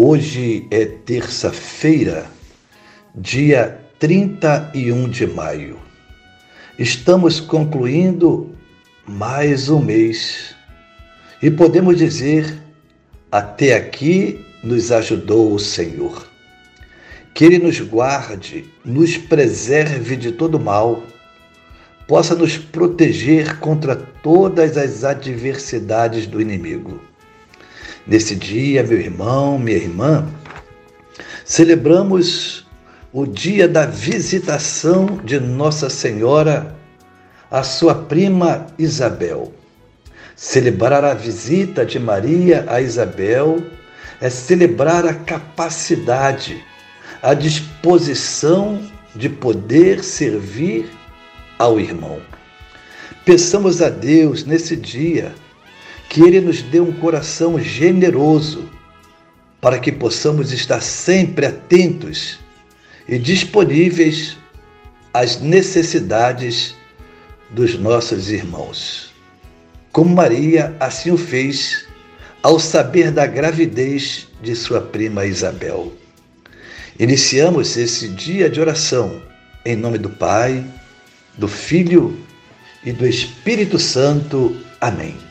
Hoje é terça-feira, dia 31 de maio. Estamos concluindo mais um mês e podemos dizer: até aqui nos ajudou o Senhor. Que Ele nos guarde, nos preserve de todo mal, possa nos proteger contra todas as adversidades do inimigo Nesse dia, meu irmão, minha irmã, celebramos o dia da visitação de Nossa Senhora à sua prima Isabel. Celebrar a visita de Maria a Isabel é celebrar a capacidade, a disposição de poder servir ao irmão. Peçamos a Deus nesse dia que Ele nos dê um coração generoso para que possamos estar sempre atentos e disponíveis às necessidades dos nossos irmãos. Como Maria assim o fez ao saber da gravidez de sua prima Isabel. Iniciamos esse dia de oração em nome do Pai, do Filho e do Espírito Santo. Amém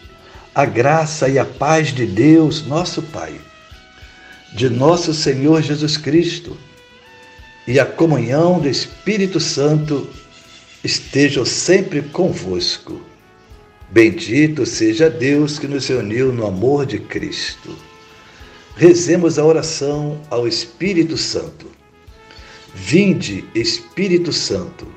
a graça e a paz de Deus, nosso Pai, de nosso Senhor Jesus Cristo e a comunhão do Espírito Santo estejam sempre convosco. Bendito seja Deus que nos reuniu no amor de Cristo. Rezemos a oração ao Espírito Santo. Vinde, Espírito Santo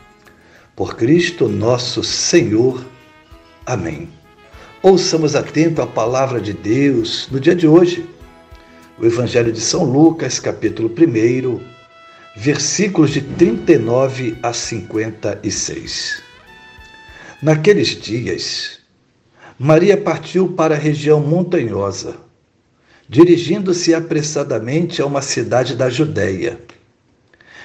por Cristo nosso Senhor. Amém. Ouçamos atento a palavra de Deus no dia de hoje. O Evangelho de São Lucas, capítulo 1, versículos de 39 a 56. Naqueles dias, Maria partiu para a região montanhosa, dirigindo-se apressadamente a uma cidade da Judéia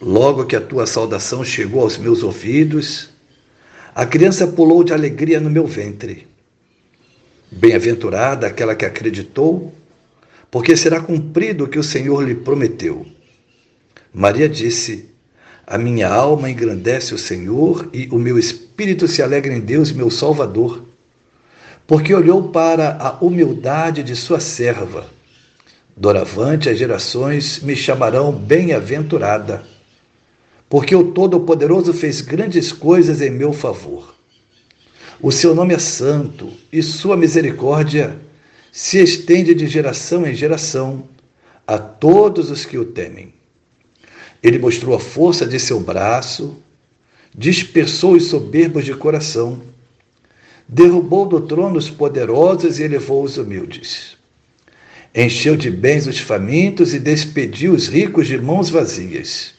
Logo que a tua saudação chegou aos meus ouvidos, a criança pulou de alegria no meu ventre. Bem-aventurada aquela que acreditou, porque será cumprido o que o Senhor lhe prometeu. Maria disse: A minha alma engrandece o Senhor e o meu espírito se alegra em Deus, meu Salvador, porque olhou para a humildade de sua serva. Doravante as gerações me chamarão bem-aventurada porque o Todo-Poderoso fez grandes coisas em meu favor. O seu nome é santo e sua misericórdia se estende de geração em geração a todos os que o temem. Ele mostrou a força de seu braço, dispersou os soberbos de coração, derrubou do trono os poderosos e elevou os humildes. Encheu de bens os famintos e despediu os ricos de mãos vazias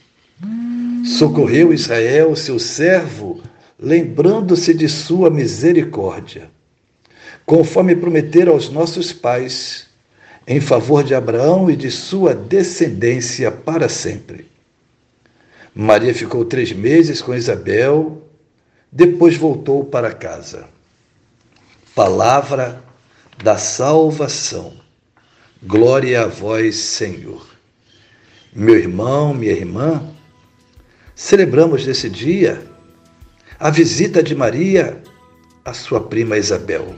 Socorreu Israel, seu servo, lembrando-se de sua misericórdia, conforme prometera aos nossos pais, em favor de Abraão e de sua descendência para sempre. Maria ficou três meses com Isabel, depois voltou para casa. Palavra da salvação. Glória a vós, Senhor. Meu irmão, minha irmã, celebramos nesse dia a visita de Maria à sua prima Isabel.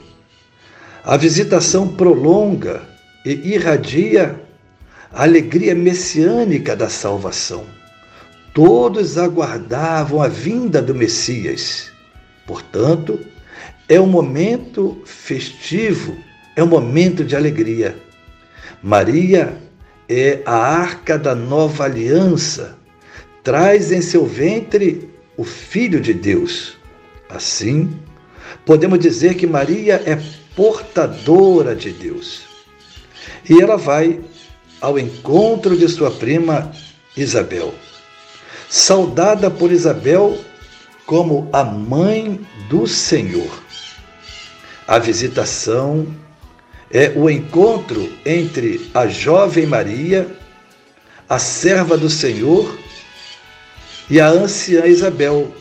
A visitação prolonga e irradia a alegria messiânica da salvação. Todos aguardavam a vinda do Messias. Portanto, é um momento festivo, é um momento de alegria. Maria é a arca da nova aliança, traz em seu ventre o Filho de Deus. Assim, podemos dizer que Maria é portadora de Deus. E ela vai ao encontro de sua prima Isabel saudada por Isabel como a mãe do Senhor. A visitação é o encontro entre a jovem Maria, a serva do Senhor, e a anciã Isabel,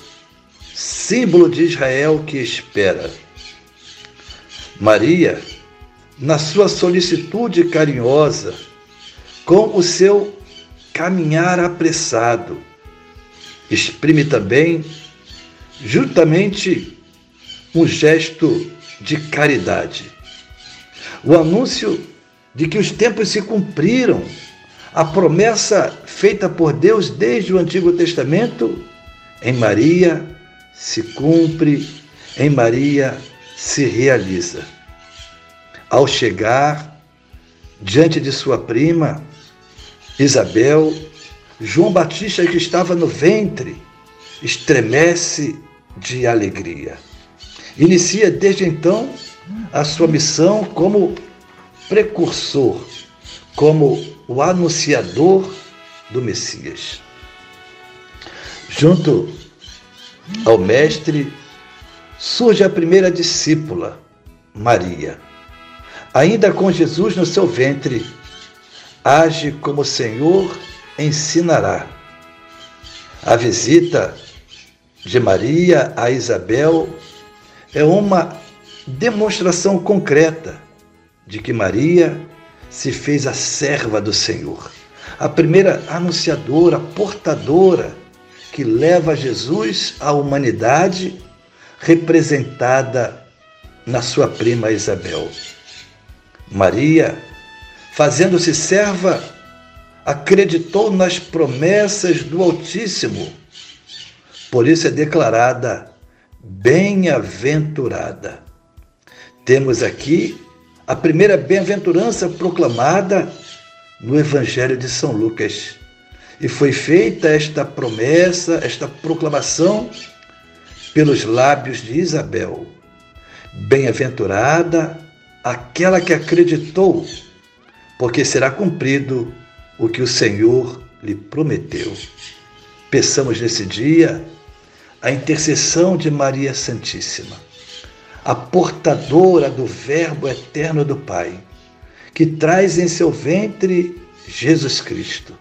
símbolo de Israel que espera. Maria, na sua solicitude carinhosa, com o seu caminhar apressado, exprime também justamente um gesto de caridade. O anúncio de que os tempos se cumpriram, a promessa feita por Deus desde o Antigo Testamento, em Maria se cumpre, em Maria se realiza. Ao chegar diante de sua prima, Isabel, João Batista, que estava no ventre, estremece de alegria. Inicia desde então a sua missão como precursor, como o anunciador do Messias. Junto ao Mestre surge a primeira discípula, Maria. Ainda com Jesus no seu ventre, age como Senhor ensinará. A visita de Maria a Isabel é uma demonstração concreta de que Maria se fez a serva do Senhor, a primeira anunciadora, portadora que leva Jesus à humanidade, representada na sua prima Isabel. Maria, fazendo-se serva acreditou nas promessas do Altíssimo. Por isso é declarada bem-aventurada. Temos aqui a primeira bem-aventurança proclamada no Evangelho de São Lucas. E foi feita esta promessa, esta proclamação, pelos lábios de Isabel. Bem-aventurada aquela que acreditou, porque será cumprido o que o Senhor lhe prometeu. Peçamos nesse dia a intercessão de Maria Santíssima, a portadora do Verbo eterno do Pai, que traz em seu ventre Jesus Cristo.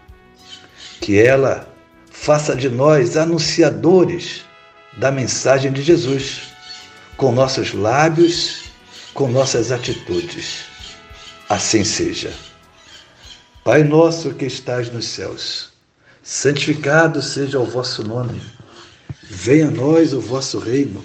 Que ela faça de nós anunciadores da mensagem de Jesus, com nossos lábios, com nossas atitudes. Assim seja. Pai nosso que estás nos céus, santificado seja o vosso nome. Venha a nós o vosso reino.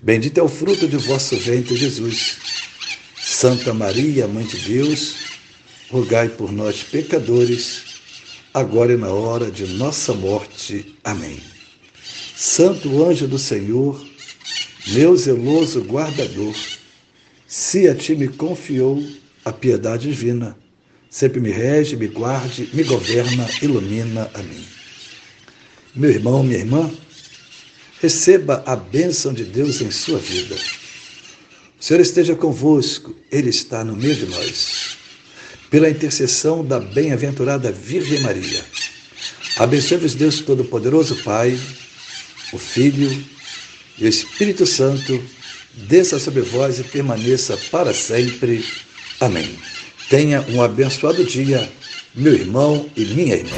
Bendito é o fruto de vosso ventre, Jesus. Santa Maria, Mãe de Deus, rogai por nós, pecadores, agora e na hora de nossa morte. Amém. Santo anjo do Senhor, meu zeloso guardador, se a ti me confiou a piedade divina, sempre me rege, me guarde, me governa, ilumina a mim. Meu irmão, minha irmã, receba a bênção de Deus em sua vida. O Senhor esteja convosco, Ele está no meio de nós. Pela intercessão da bem-aventurada Virgem Maria, abençoe-vos Deus Todo-Poderoso, Pai, o Filho e o Espírito Santo, desça sobre vós e permaneça para sempre. Amém. Tenha um abençoado dia, meu irmão e minha irmã.